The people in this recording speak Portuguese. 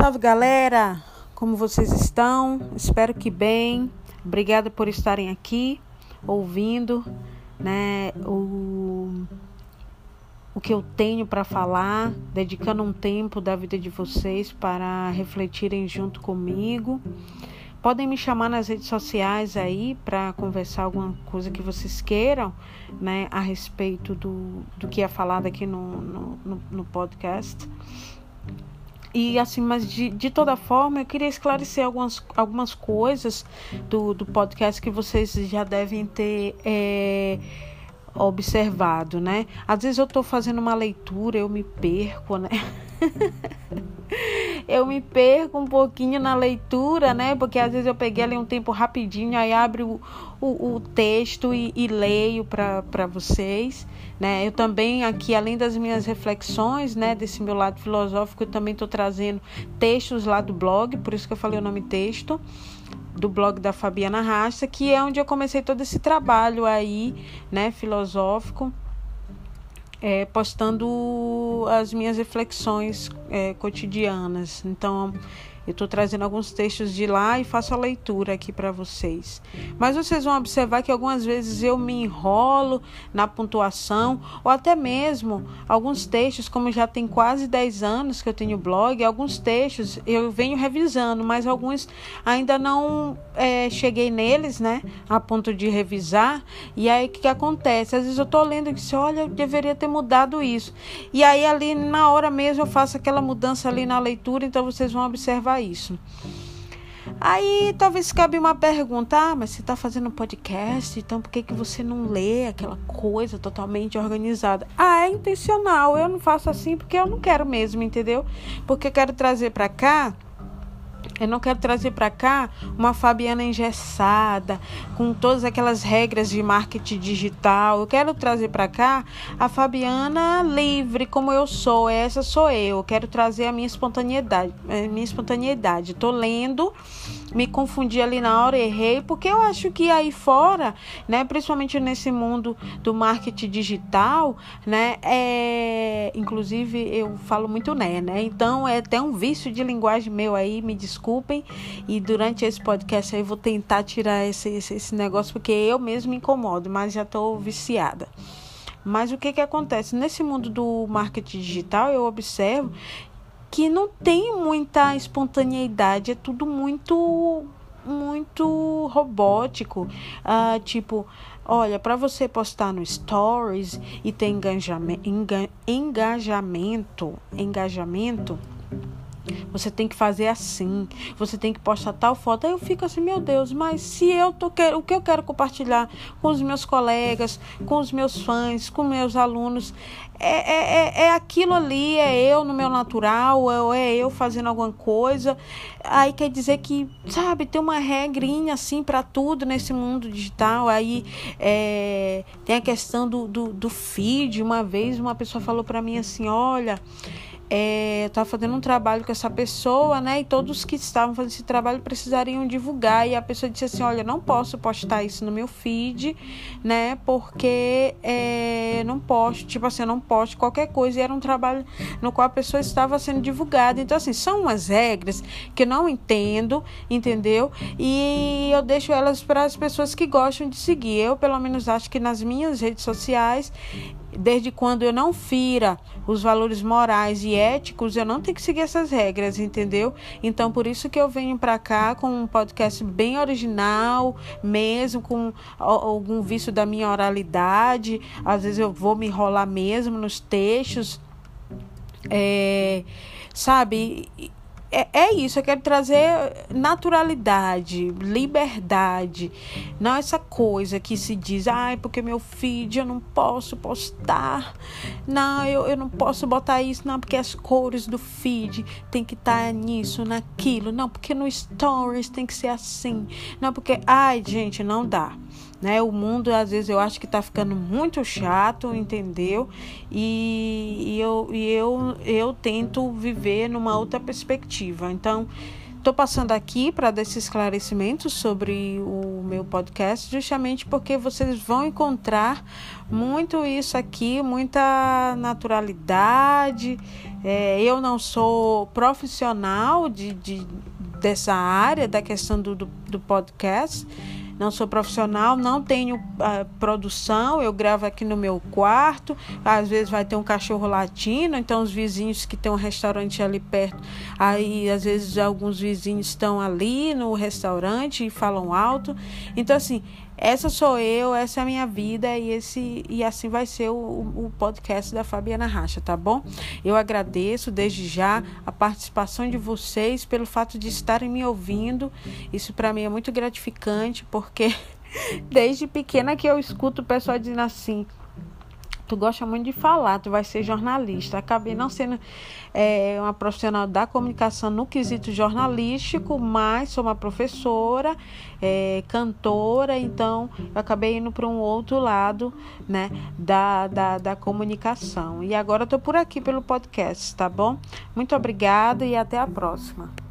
Salve galera, como vocês estão? Espero que bem. Obrigada por estarem aqui ouvindo, né, o, o que eu tenho para falar, dedicando um tempo da vida de vocês para refletirem junto comigo. Podem me chamar nas redes sociais aí para conversar alguma coisa que vocês queiram, né, a respeito do, do que é falado aqui no, no, no, no podcast. E assim, mas de, de toda forma, eu queria esclarecer algumas, algumas coisas do, do podcast que vocês já devem ter é, observado, né? Às vezes eu estou fazendo uma leitura, eu me perco, né? eu me perco um pouquinho na leitura, né? Porque às vezes eu peguei ali um tempo rapidinho, aí abro o, o, o texto e, e leio para vocês. Né? Eu também aqui, além das minhas reflexões, né, desse meu lado filosófico, eu também estou trazendo textos lá do blog, por isso que eu falei o nome texto, do blog da Fabiana Rasta, que é onde eu comecei todo esse trabalho aí, né, filosófico, é, postando as minhas reflexões é, cotidianas. Então, eu estou trazendo alguns textos de lá e faço a leitura aqui para vocês. Mas vocês vão observar que algumas vezes eu me enrolo na pontuação, ou até mesmo alguns textos, como já tem quase 10 anos que eu tenho blog, alguns textos eu venho revisando, mas alguns ainda não é, cheguei neles, né, a ponto de revisar. E aí o que, que acontece? Às vezes eu estou lendo e disse, olha, eu deveria ter mudado isso. E aí ali na hora mesmo eu faço aquela mudança ali na leitura, então vocês vão observar isso. Aí talvez cabe uma pergunta, ah, mas você está fazendo podcast, então por que, que você não lê aquela coisa totalmente organizada? Ah, é intencional, eu não faço assim porque eu não quero mesmo, entendeu? Porque eu quero trazer para cá eu não quero trazer para cá uma Fabiana engessada, com todas aquelas regras de marketing digital. Eu quero trazer para cá a Fabiana livre, como eu sou. Essa sou eu. Eu quero trazer a minha espontaneidade. A minha espontaneidade. Tô lendo, me confundi ali na hora, errei, porque eu acho que aí fora, né, principalmente nesse mundo do marketing digital, né, é, inclusive eu falo muito né, né? Então é até um vício de linguagem meu aí, me desculpe desculpem. E durante esse podcast aí eu vou tentar tirar esse, esse, esse negócio, porque eu mesmo me incomodo, mas já estou viciada. Mas o que, que acontece? Nesse mundo do marketing digital, eu observo que não tem muita espontaneidade, é tudo muito muito robótico. Uh, tipo, olha, para você postar no Stories e ter engajamento, engajamento, engajamento você tem que fazer assim, você tem que postar tal foto. Aí eu fico assim, meu Deus, mas se eu tô o que eu quero compartilhar com os meus colegas, com os meus fãs, com meus alunos, é, é, é, é aquilo ali, é eu no meu natural, é, é eu fazendo alguma coisa. Aí quer dizer que, sabe, tem uma regrinha assim para tudo nesse mundo digital. Aí é, tem a questão do, do, do feed. Uma vez uma pessoa falou para mim assim: olha é, estava fazendo um trabalho com essa pessoa, né? E todos que estavam fazendo esse trabalho precisariam divulgar. E a pessoa disse assim: Olha, não posso postar isso no meu feed, né? Porque é, não posso, tipo assim, eu não posto qualquer coisa. E era um trabalho no qual a pessoa estava sendo divulgada. Então, assim, são umas regras que eu não entendo, entendeu? E eu deixo elas para as pessoas que gostam de seguir. Eu, pelo menos, acho que nas minhas redes sociais desde quando eu não fira os valores morais e éticos, eu não tenho que seguir essas regras, entendeu? Então, por isso que eu venho para cá com um podcast bem original, mesmo com algum vício da minha oralidade. Às vezes eu vou me enrolar mesmo nos textos. É, sabe? É, é isso, eu quero trazer naturalidade, liberdade. Não essa coisa que se diz, ai, porque meu feed eu não posso postar. Não, eu, eu não posso botar isso, não, porque as cores do feed tem que estar tá nisso, naquilo. Não, porque no stories tem que ser assim. Não, porque, ai, gente, não dá né? O mundo às vezes eu acho que está ficando muito chato, entendeu? E, e, eu, e eu, eu tento viver numa outra perspectiva. Então, estou passando aqui para dar esse esclarecimento sobre o meu podcast, justamente porque vocês vão encontrar muito isso aqui, muita naturalidade, É, eu não sou profissional de, de, dessa área, da questão do, do, do podcast não sou profissional, não tenho uh, produção, eu gravo aqui no meu quarto, às vezes vai ter um cachorro latino, então os vizinhos que tem um restaurante ali perto, aí às vezes alguns vizinhos estão ali no restaurante e falam alto. Então assim, essa sou eu, essa é a minha vida e esse e assim vai ser o, o podcast da Fabiana Racha, tá bom? Eu agradeço desde já a participação de vocês pelo fato de estarem me ouvindo. Isso para mim é muito gratificante porque desde pequena que eu escuto o pessoal dizendo assim: tu gosta muito de falar, tu vai ser jornalista. Acabei não sendo é, uma profissional da comunicação no quesito jornalístico, mas sou uma professora, é, cantora, então eu acabei indo para um outro lado né, da, da, da comunicação. E agora estou por aqui pelo podcast, tá bom? Muito obrigada e até a próxima.